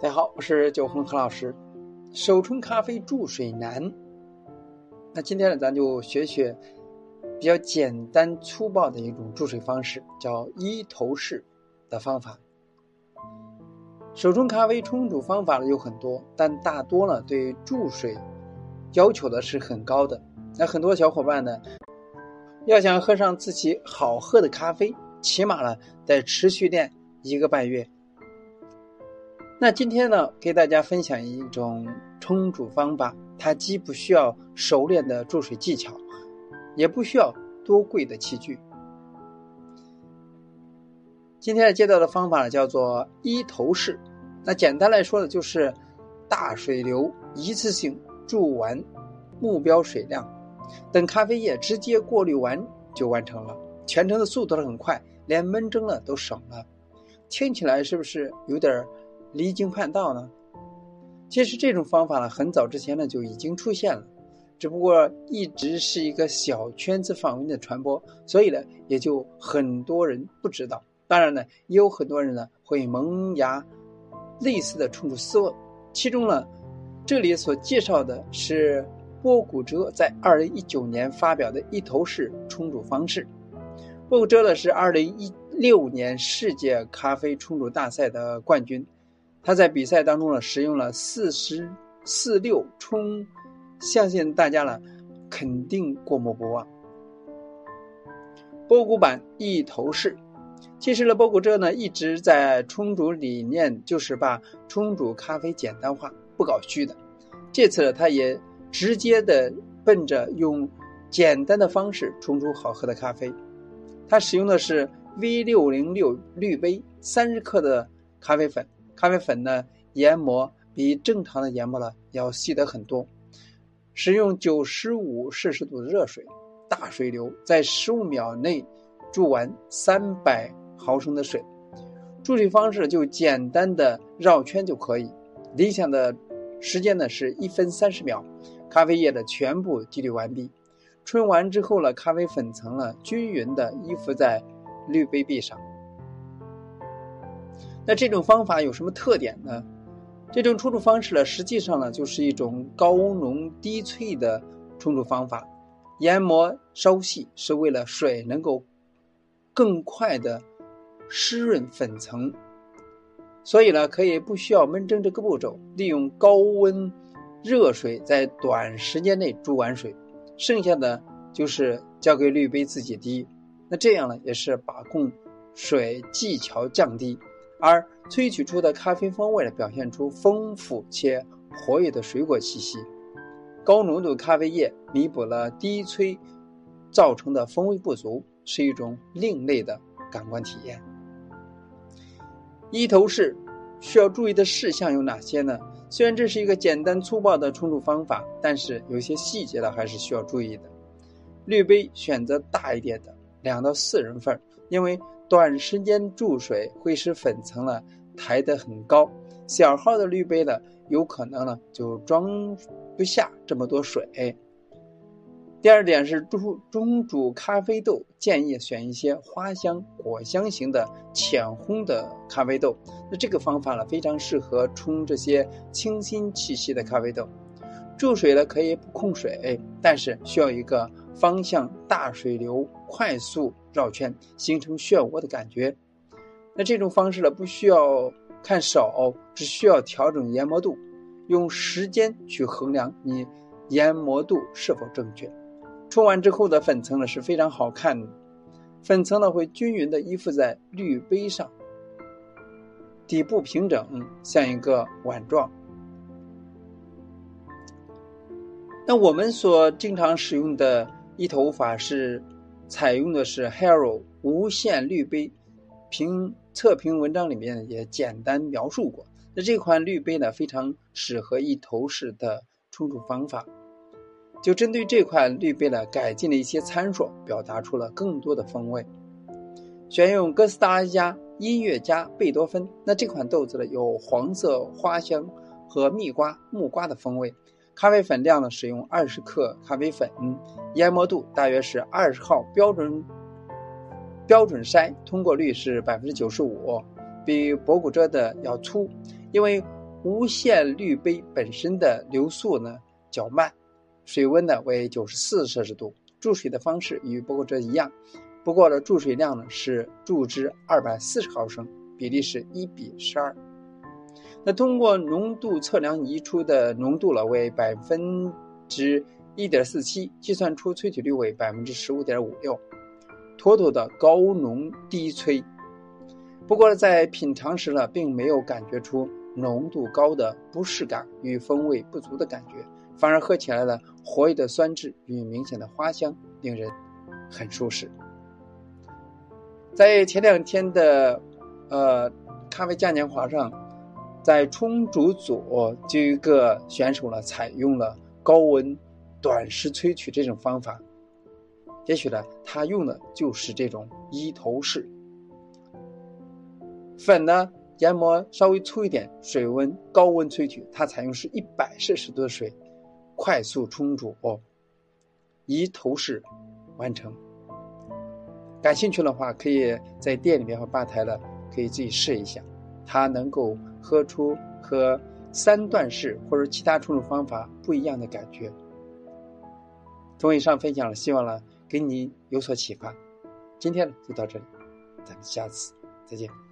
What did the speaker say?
大家好，我是九红何老师。手冲咖啡注水难，那今天呢，咱就学学比较简单粗暴的一种注水方式，叫一头式的方法。手冲咖啡冲煮方法呢有很多，但大多呢对注水要求的是很高的。那很多小伙伴呢，要想喝上自己好喝的咖啡，起码呢得持续练一个半月。那今天呢，给大家分享一种冲煮方法，它既不需要熟练的注水技巧，也不需要多贵的器具。今天介绍的方法呢，叫做一头式。那简单来说呢，就是大水流一次性注完目标水量，等咖啡液直接过滤完就完成了。全程的速度很快，连闷蒸呢都省了。听起来是不是有点儿？离经叛道呢？其实这种方法呢，很早之前呢就已经出现了，只不过一直是一个小圈子范围的传播，所以呢也就很多人不知道。当然呢，也有很多人呢会萌芽类似的冲煮思维。其中呢，这里所介绍的是波古哲在二零一九年发表的一头式冲煮方式。波古哲呢是二零一六年世界咖啡冲煮大赛的冠军。他在比赛当中呢，使用了四十四六冲，相信大家呢肯定过目不忘。波古版一头式，其实呢，波古这呢一直在冲煮理念就是把冲煮咖啡简单化，不搞虚的。这次呢，他也直接的奔着用简单的方式冲煮好喝的咖啡。他使用的是 V 六零六滤杯，三十克的咖啡粉。咖啡粉呢，研磨比正常的研磨呢要细得很多。使用九十五摄氏度的热水，大水流，在十五秒内注完三百毫升的水。注水方式就简单的绕圈就可以。理想的时间呢是一分三十秒。咖啡液的全部滴滤完毕。冲完之后呢，咖啡粉层呢均匀的依附在滤杯壁上。那这种方法有什么特点呢？这种冲煮方式呢，实际上呢就是一种高浓低萃的冲煮方法。研磨稍细是为了水能够更快的湿润粉层，所以呢可以不需要闷蒸这个步骤，利用高温热水在短时间内注完水，剩下的就是交给滤杯自己滴。那这样呢也是把控水技巧降低。而萃取出的咖啡风味呢，表现出丰富且活跃的水果气息。高浓度咖啡液弥补了低萃造成的风味不足，是一种另类的感官体验。一头式需要注意的事项有哪些呢？虽然这是一个简单粗暴的冲煮方法，但是有些细节呢还是需要注意的。滤杯选择大一点的，两到四人份，因为。短时间注水会使粉层呢抬得很高，小号的滤杯呢有可能呢就装不下这么多水。第二点是煮中煮咖啡豆，建议选一些花香、果香型的浅烘的咖啡豆。那这个方法呢非常适合冲这些清新气息的咖啡豆。注水呢可以不控水，但是需要一个方向大水流，快速绕圈，形成漩涡的感觉。那这种方式呢不需要看手，只需要调整研磨度，用时间去衡量你研磨度是否正确。冲完之后的粉层呢是非常好看的，粉层呢会均匀的依附在滤杯上，底部平整，像一个碗状。那我们所经常使用的一头法是，采用的是 Hero 无线滤杯，评测评文章里面也简单描述过。那这款滤杯呢，非常适合一头式的冲煮方法。就针对这款滤杯呢，改进了一些参数，表达出了更多的风味。选用哥斯达黎加音乐家贝多芬。那这款豆子呢，有黄色花香和蜜瓜、木瓜的风味。咖啡粉量呢，使用二十克咖啡粉，研磨度大约是二十号标准标准筛，通过率是百分之九十五，比博古遮的要粗。因为无线滤杯本身的流速呢较慢，水温呢为九十四摄氏度。注水的方式与不过这一样，不过呢注水量呢是注之二百四十毫升，比例是一比十二。那通过浓度测量仪出的浓度了为百分之一点四七，计算出萃取率为百分之十五点五六，妥妥的高浓低萃。不过在品尝时呢，并没有感觉出浓度高的不适感与风味不足的感觉。反而喝起来了，活跃的酸质与明显的花香，令人很舒适。在前两天的呃咖啡嘉年华上，在冲煮组就一个选手呢，采用了高温短时萃取这种方法。也许呢，他用的就是这种一头式粉呢，研磨稍微粗一点，水温高温萃取，它采用是一百摄氏度的水。快速冲煮，哦一头式完成。感兴趣的话，可以在店里面和吧台了，可以自己试一下，他能够喝出和三段式或者其他冲煮方法不一样的感觉。从以上分享了，希望呢给你有所启发。今天就到这里，咱们下次再见。